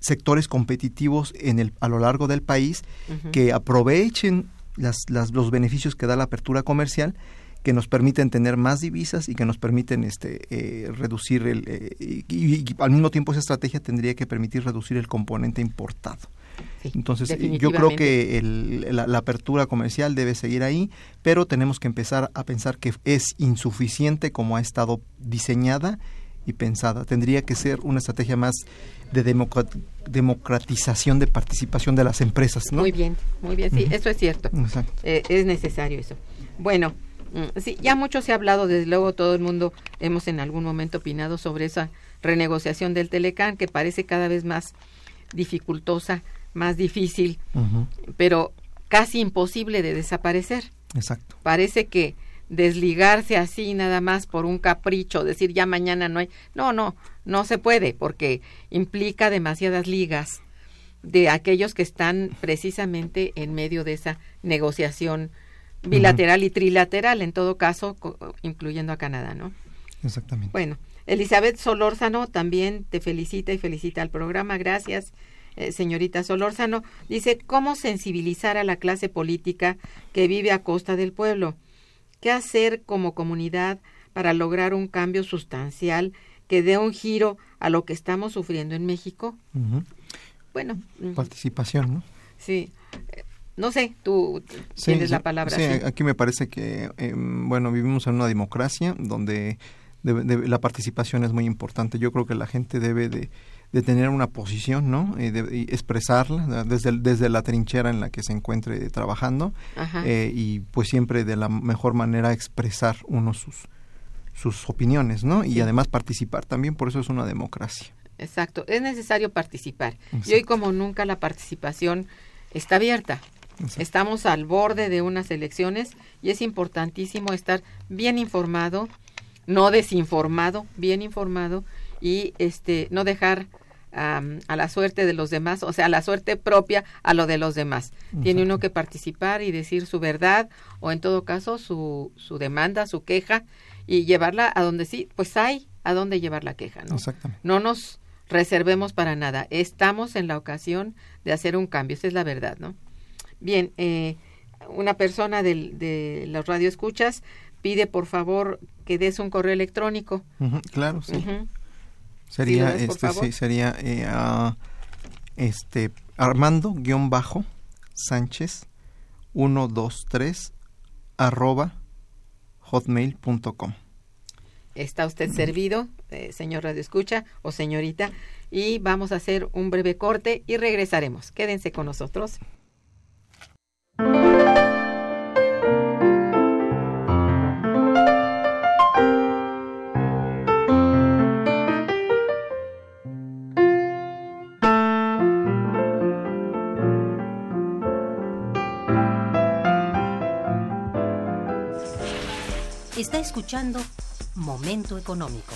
sectores competitivos en el, a lo largo del país que aprovechen las, los beneficios que da la apertura comercial que nos permiten tener más divisas y que nos permiten este, eh, reducir el... Eh, y, al mismo tiempo esa estrategia tendría que permitir reducir el componente importado. Entonces, yo creo que la, apertura comercial debe seguir ahí, pero tenemos que empezar a pensar que es insuficiente como ha estado diseñada y pensada. Tendría que ser una estrategia más de democratización de participación de las empresas. ¿no? Muy bien, muy bien, sí, eso es cierto. Eh, es necesario eso. Bueno, Mm, sí, ya mucho se ha hablado, desde luego todo el mundo hemos en algún momento opinado sobre esa renegociación del Telecán que parece cada vez más dificultosa, más difícil, pero casi imposible de desaparecer. Exacto. Parece que desligarse así nada más por un capricho, decir ya mañana no hay. No, no, no se puede porque implica demasiadas ligas de aquellos que están precisamente en medio de esa negociación bilateral y trilateral, en todo caso, incluyendo a Canadá, ¿no? Exactamente. Bueno, Elizabeth Solórzano también te felicita y felicita al programa. Gracias, eh, señorita Solórzano. Dice, ¿cómo sensibilizar a la clase política que vive a costa del pueblo? ¿Qué hacer como comunidad para lograr un cambio sustancial que dé un giro a lo que estamos sufriendo en México? Bueno. Participación, ¿no? Sí. No sé, tú tienes la palabra. Sí, aquí me parece que, em, bueno, vivimos en una democracia donde la participación es muy importante. Yo creo que la gente debe de, tener una posición, ¿no? Y, de, expresarla desde, desde la trinchera en la que se encuentre trabajando eh, y pues siempre de la mejor manera expresar uno sus, sus opiniones, ¿no? Y además participar también, por eso es una democracia. Exacto, es necesario participar. Y hoy como nunca la participación está abierta. Estamos al borde de unas elecciones y es importantísimo estar bien informado, no desinformado, bien informado y este no dejar a la suerte de los demás, o sea, a la suerte propia a lo de los demás. Tiene uno que participar y decir su verdad o en todo caso su, su demanda, su queja y llevarla a donde sí, pues hay a dónde llevar la queja, ¿no? No nos reservemos para nada. Estamos en la ocasión de hacer un cambio, esa es la verdad, ¿no? Bien, eh, una persona del, de los radioescuchas pide por favor que des un correo electrónico. claro, sí. Sería, este, sí, sería eh, este Armando guion bajo Sánchez 123 arroba hotmail.com. Está usted servido, eh, señor Radio Escucha o señorita, y vamos a hacer un breve corte y regresaremos. Quédense con nosotros. Escuchando Momento Económico.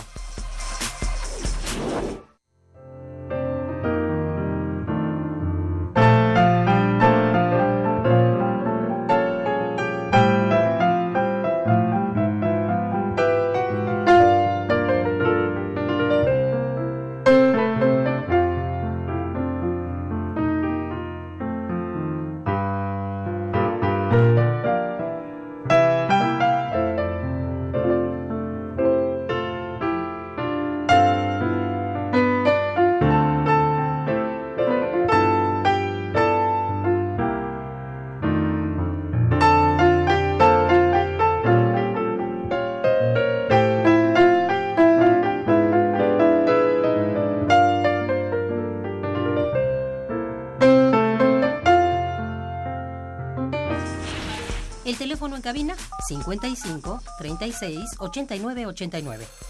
55 36 89 89.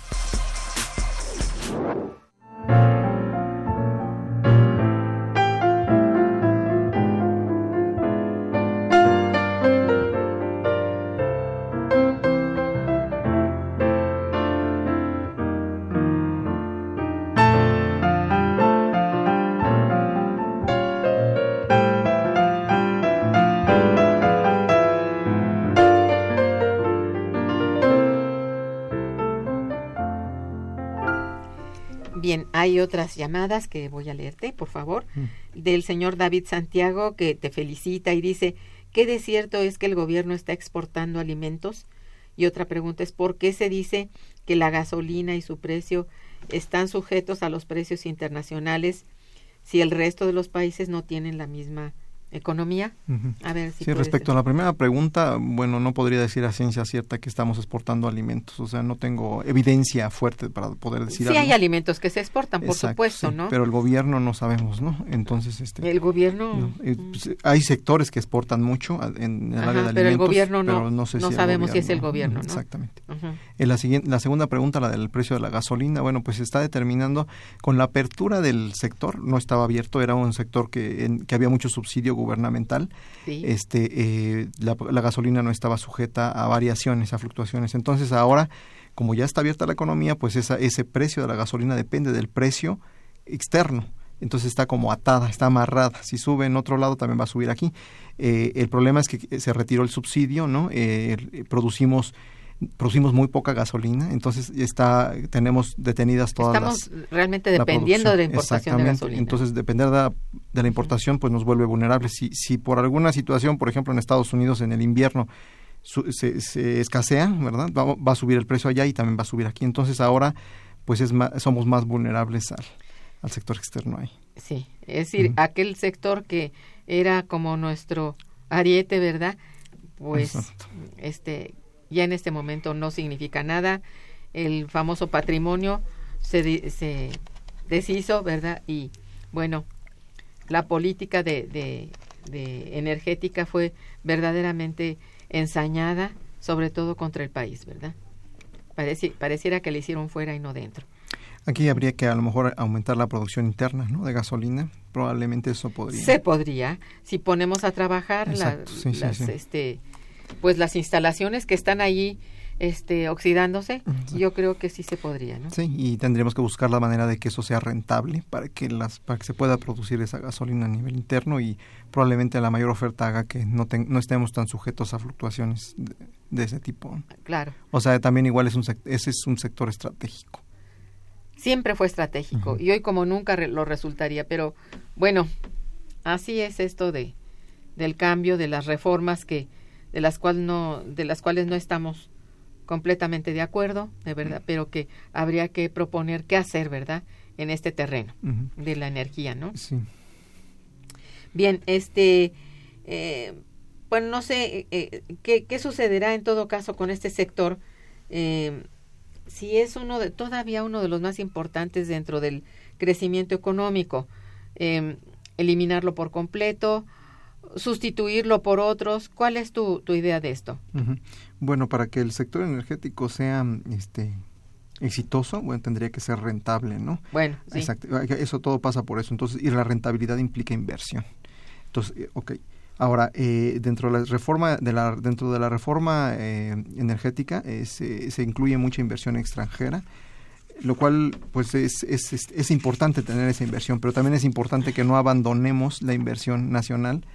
Hay otras llamadas que voy a leerte, por favor, mm. del señor David Santiago que te felicita y dice, ¿qué de cierto es que el gobierno está exportando alimentos? Y otra pregunta es ¿por qué se dice que la gasolina y su precio están sujetos a los precios internacionales si el resto de los países no tienen la misma economía. A ver si Sí, respecto a la primera pregunta, bueno, no podría decir a ciencia cierta que estamos exportando alimentos, o sea, no tengo evidencia fuerte para poder decir Sí algo. hay alimentos que se exportan, por Exacto, supuesto, sí, ¿no? Pero el gobierno no sabemos, ¿no? Entonces, este... el gobierno... no, eh, mm, pues, hay sectores que exportan mucho en el Ajá, área de pero el alimentos, gobierno no- pero no, sé no si sabemos si es el gobierno, ¿no? Exactamente. En la, siguiente, la segunda pregunta, la del precio de la gasolina, bueno, pues se está determinando con la apertura del sector, no estaba abierto, era un sector que, en- que había mucho subsidio gubernamental, Sí. este, eh, la, la gasolina no estaba sujeta a variaciones, a fluctuaciones. Entonces ahora, como ya está abierta la economía, pues esa, ese precio de la gasolina depende del precio externo. Entonces está como atada, está amarrada. Si sube en otro lado, también va a subir aquí. Eh, el problema es que se retiró el subsidio, ¿no? Eh, producimos producimos muy poca gasolina, entonces está tenemos detenidas todas Estamos las realmente dependiendo de la importación de gasolina. Entonces, depender de la, de la importación, pues nos vuelve vulnerables. Si, si por alguna situación, por ejemplo, en Estados Unidos en el invierno su- se, se escasea, ¿verdad? Va, va a subir el precio allá y también va a subir aquí. Entonces, ahora, pues es ma- somos más vulnerables al, al sector externo ahí. Sí, es decir, aquel sector que era como nuestro ariete, ¿verdad? Pues Exacto. este ya en este momento no significa nada. El famoso patrimonio se, se deshizo, ¿verdad? Y bueno, la política de, de, de energética fue verdaderamente ensañada, sobre todo contra el país, ¿verdad? Pareci- pareciera que le hicieron fuera y no dentro. Aquí habría que a lo mejor aumentar la producción interna ¿no? de gasolina. Probablemente eso podría. Se podría, si ponemos a trabajar Exacto, sí, sí, las, sí. este, pues las instalaciones que están allí, este, oxidándose, yo creo que sí se podría, ¿no? Sí, y tendríamos que buscar la manera de que eso sea rentable para que las para que se pueda producir esa gasolina a nivel interno y probablemente la mayor oferta haga que no no estemos tan sujetos a fluctuaciones de, de ese tipo. Claro, O sea, también igual es un ese es un sector estratégico. siempre fue estratégico y hoy como nunca re- lo resultaría, pero bueno, así es esto de del cambio, de las reformas que de las cuales no de las cuales no estamos completamente de acuerdo, de verdad, pero que habría que proponer qué hacer, ¿verdad? En este terreno de la energía, ¿no? Sí. Bien, este, eh, bueno, no sé eh, ¿qué, qué sucederá en todo caso con este sector. eh, si es uno de, todavía uno de los más importantes dentro del crecimiento económico, eh, eliminarlo por completo, sustituirlo por otros. ¿Cuál es tu, tu idea de esto? Bueno, para que el sector energético sea este exitoso, bueno, tendría que ser rentable, ¿no? Bueno, sí. Exacto, eso todo pasa por eso. Entonces, y la rentabilidad implica inversión. Entonces, eh, ok. Ahora, eh, dentro de la reforma de la dentro de la reforma eh, energética eh, se, se incluye mucha inversión extranjera, lo cual pues es, es, es, es importante tener esa inversión, pero también es importante que no abandonemos la inversión nacional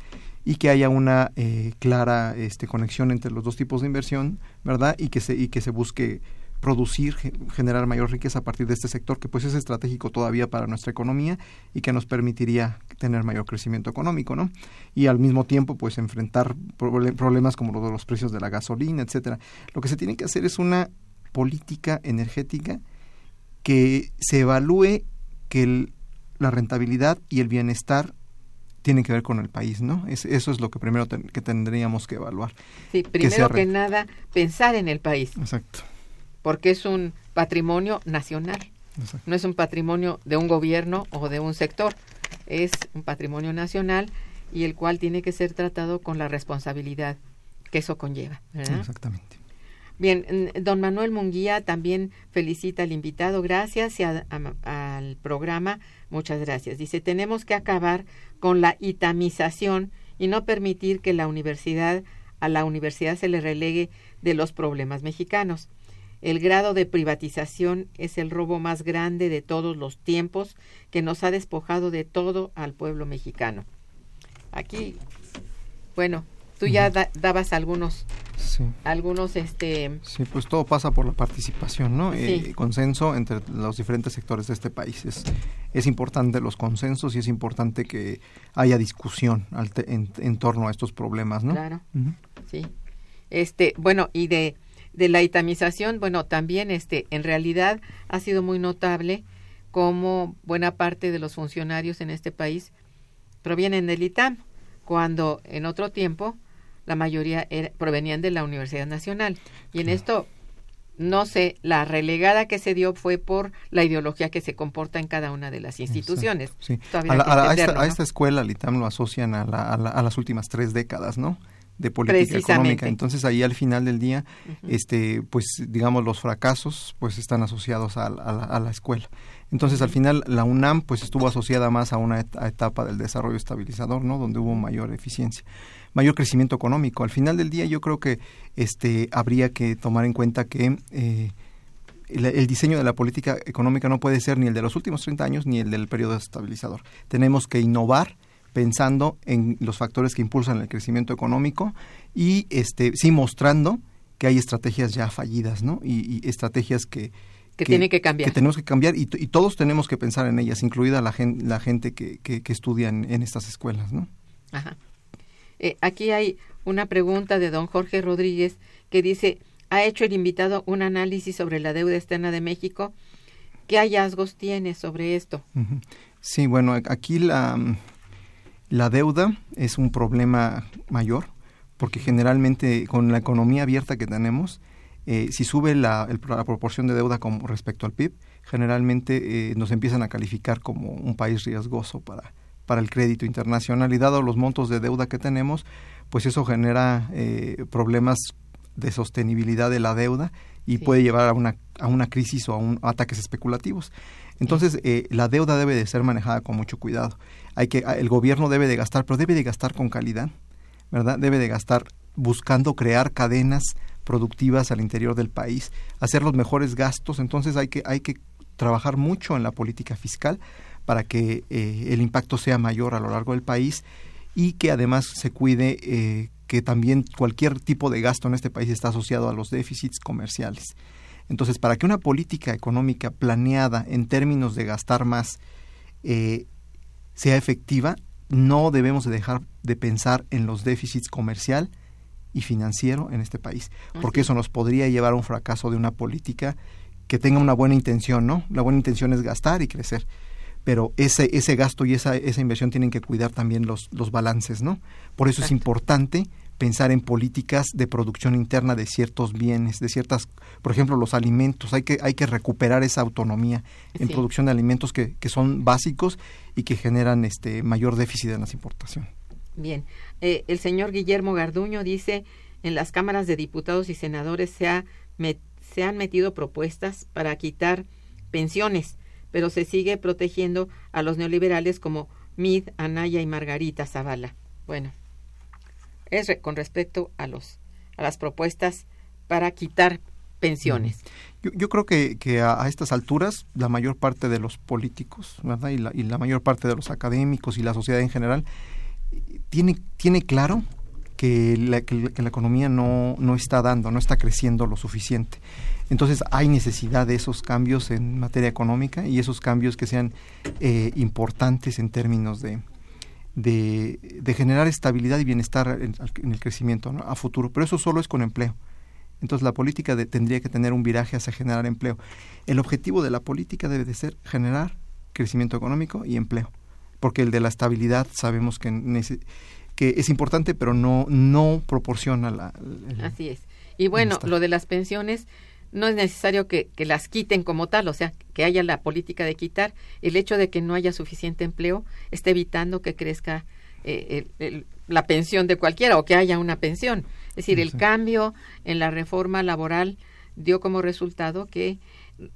y que haya una eh, clara este, conexión entre los dos tipos de inversión, ¿verdad? Y que se y que se busque producir, ge- generar mayor riqueza a partir de este sector que pues es estratégico todavía para nuestra economía y que nos permitiría tener mayor crecimiento económico, ¿no? Y al mismo tiempo pues enfrentar proble- problemas como los de los precios de la gasolina, etcétera. Lo que se tiene que hacer es una política energética que se evalúe que la rentabilidad y el bienestar tienen que ver con el país, ¿no? Es- eso es lo que primero ten- que tendríamos que evaluar. Sí, primero que, nada, pensar en el país, Exacto. porque es un patrimonio nacional. exacto. no es un patrimonio de un gobierno o de un sector, es un patrimonio nacional y el cual tiene que ser tratado con la responsabilidad que eso conlleva. ¿verdad? Exactamente. Bien, mm, don Manuel Munguía también felicita al invitado, gracias y a- a- al programa, muchas gracias. Dice, tenemos que acabar con la itamización y no permitir que la universidad, a la universidad se le relegue de los problemas mexicanos. El grado de privatización es el robo más grande de todos los tiempos que nos ha despojado de todo al pueblo mexicano. Aquí, bueno, tú ya da- dabas algunos, Sí. algunos, este, Sí, pues todo pasa por la participación, ¿no? Sí. Eh, consenso entre los diferentes sectores de este país. Es, es importante los consensos y es importante que haya discusión al te- en, en torno a estos problemas, ¿no? claro, sí. Este, bueno, y de, de la itamización, bueno, también este, en realidad ha sido muy notable cómo buena parte de los funcionarios en este país provienen del ITAM, cuando en otro tiempo la mayoría provenían de la Universidad Nacional. Y en esto, no sé, la relegada que se dio fue por la ideología que se comporta en cada una de las instituciones. A, esta, escuela, el ITAM lo asocian a, a las últimas tres décadas, ¿no? de política económica. Entonces ahí al final del día, este, pues digamos los fracasos, pues están asociados a, la, escuela. Entonces al final la UNAM pues estuvo asociada más a una etapa del desarrollo estabilizador, ¿no? Donde hubo mayor eficiencia, mayor crecimiento económico. Al final del día yo creo que este habría que tomar en cuenta que eh, el, diseño de la política económica no puede ser ni el de los últimos 30 años ni el del periodo estabilizador. Tenemos que innovar pensando en los factores que impulsan el crecimiento económico y este sí mostrando que hay estrategias ya fallidas, ¿no? Y, estrategias que, que, tiene que cambiar. Que tenemos que cambiar y, todos tenemos que pensar en ellas, incluida la, la gente que, que, estudia en, estas escuelas, ¿no? Ajá. Eh, aquí hay una pregunta de don Jorge Rodríguez que dice, ¿ha hecho el invitado un análisis sobre la deuda externa de México? ¿Qué hallazgos tiene sobre esto? Sí, bueno, aquí la, la deuda es un problema mayor porque generalmente con la economía abierta que tenemos, eh, si sube la, proporción de deuda con respecto al PIB, generalmente eh, nos empiezan a calificar como un país riesgoso para, para el crédito internacional y dado los montos de deuda que tenemos, pues eso genera eh, problemas de sostenibilidad de la deuda y puede llevar a una, a una crisis o a, un, ataques especulativos. Entonces, la deuda debe de ser manejada con mucho cuidado hay que el gobierno debe de gastar, pero debe de gastar con calidad, ¿verdad? Debe de gastar buscando crear cadenas productivas al interior del país, hacer los mejores gastos, entonces hay que hay que trabajar mucho en la política fiscal para que eh, el impacto sea mayor a lo largo del país y que además se cuide eh, que también cualquier tipo de gasto en este país está asociado a los déficits comerciales. Entonces, para que una política económica planeada en términos de gastar más eh, sea efectiva, no debemos de dejar de pensar en los déficits comercial y financiero en este país, porque eso nos podría llevar a un fracaso de una política que tenga una buena intención, ¿no? La buena intención es gastar y crecer, pero ese, ese gasto y esa, esa inversión tienen que cuidar también los, los balances, ¿no? Por eso es importante pensar en políticas de producción interna de ciertos bienes, de ciertas, por ejemplo, los alimentos. Hay que, hay que recuperar esa autonomía en producción de alimentos que, que, son básicos y que generan este mayor déficit en las importaciones. Bien, eh, el señor Guillermo Garduño dice, en las cámaras de diputados y senadores se, ha se han metido propuestas para quitar pensiones, pero se sigue protegiendo a los neoliberales como Mid, Anaya y Margarita Zavala. Bueno, es con respecto a los a las propuestas para quitar pensiones. Yo, creo que, que a, estas alturas la mayor parte de los políticos ¿verdad? Y, la, y la mayor parte de los académicos y la sociedad en general tiene, tiene claro que la, que la economía no, no está dando, no está creciendo lo suficiente. Entonces hay necesidad de esos cambios en materia económica y esos cambios que sean eh, importantes en términos de, de, generar estabilidad y bienestar en, el crecimiento a futuro, pero eso solo es con empleo. Entonces la política tendría que tener un viraje hacia generar empleo. El objetivo de la política debe de ser generar crecimiento económico y empleo, porque el de la estabilidad sabemos que, que es importante, pero no, no proporciona la... Así es. Y bueno, lo de las pensiones, no es necesario que, las quiten como tal, o sea, que haya la política de quitar. El hecho de que no haya suficiente empleo está evitando que crezca eh, la pensión de cualquiera o que haya una pensión. Es decir, el cambio en la reforma laboral dio como resultado que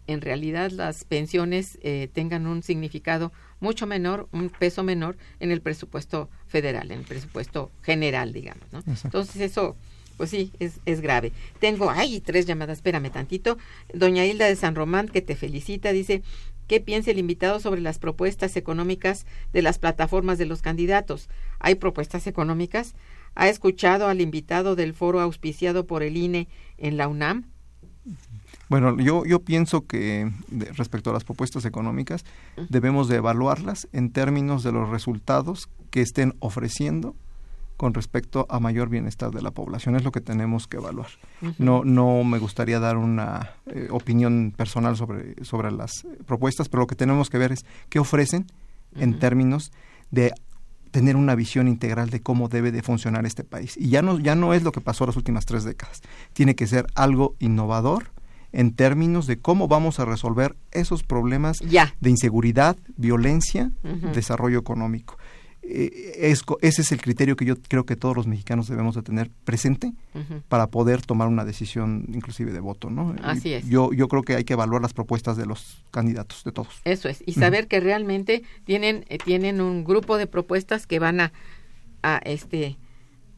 en realidad las pensiones eh, tengan un significado mucho menor, un peso menor en el presupuesto federal, en el presupuesto general, digamos. ¿no? Entonces eso pues sí, es, es grave. Tengo, ay, tres llamadas, espérame tantito. Doña Hilda de San Román, que te felicita, dice, ¿qué piensa el invitado sobre las propuestas económicas de las plataformas de los candidatos? ¿Hay propuestas económicas? ¿Ha escuchado al invitado del foro auspiciado por el INE en la UNAM? Bueno, yo, yo pienso que respecto a las propuestas económicas debemos de evaluarlas en términos de los resultados que estén ofreciendo con respecto a mayor bienestar de la población. Es lo que tenemos que evaluar. No, no me gustaría dar una eh, opinión personal sobre, sobre las propuestas, pero lo que tenemos que ver es qué ofrecen en términos de tener una visión integral de cómo debe de funcionar este país. Y ya no, ya no es lo que pasó las últimas tres décadas. Tiene que ser algo innovador en términos de cómo vamos a resolver esos problemas de inseguridad, violencia, desarrollo económico. Eh, ese es el criterio que yo creo que todos los mexicanos debemos de tener presente para poder tomar una decisión inclusive de voto, ¿no? Así es. Yo, yo creo que hay que evaluar las propuestas de los candidatos, de todos. Eso es, y saber que realmente tienen, eh, tienen un grupo de propuestas que van a, a este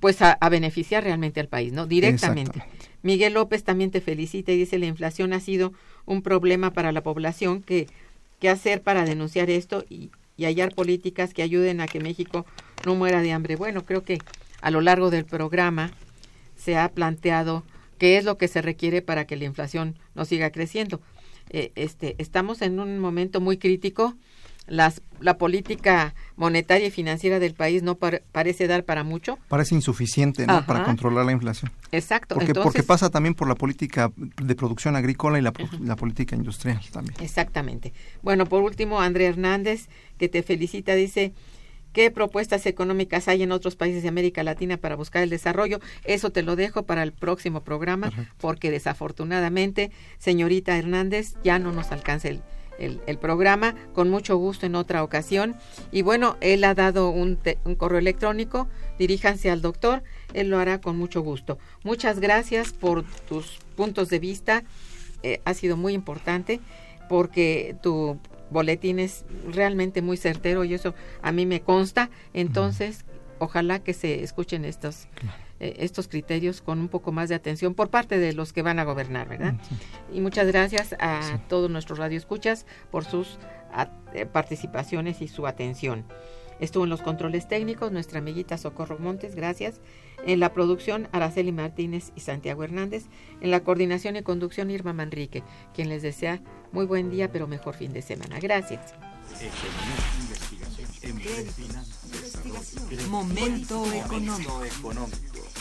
pues a, beneficiar realmente al país, ¿no? Directamente. Miguel López también te felicita y dice la inflación ha sido un problema para la población que qué hacer para denunciar esto y, y hallar políticas que ayuden a que México no muera de hambre. Bueno, creo que a lo largo del programa se ha planteado qué es lo que se requiere para que la inflación no siga creciendo. Eh, este, estamos en un momento muy crítico las, la política monetaria y financiera del país no parece dar para mucho. Parece insuficiente ¿no? para controlar la inflación. Exacto. Porque, porque pasa también por la política de producción agrícola y la, la, política industrial también. Exactamente. Bueno, por último, André Hernández, que te felicita, dice, ¿Qué propuestas económicas hay en otros países de América Latina para buscar el desarrollo? Eso te lo dejo para el próximo programa, porque desafortunadamente, señorita Hernández, ya no nos alcanza el, el, programa con mucho gusto en otra ocasión. Y bueno, él ha dado un, un correo electrónico, diríjanse al doctor, él lo hará con mucho gusto. Muchas gracias por tus puntos de vista, eh, ha sido muy importante porque tu boletín es realmente muy certero y eso a mí me consta. Entonces, ojalá que se escuchen estos eh, estos criterios con un poco más de atención por parte de los que van a gobernar, ¿verdad? Y muchas gracias a todos nuestros radioescuchas por sus eh, participaciones y su atención. Estuvo en los controles técnicos nuestra amiguita Socorro Montes, gracias. En la producción Araceli Martínez y Santiago Hernández. En la coordinación y conducción Irma Manrique, quien les desea muy buen día, pero mejor fin de semana. Gracias. Momento económico.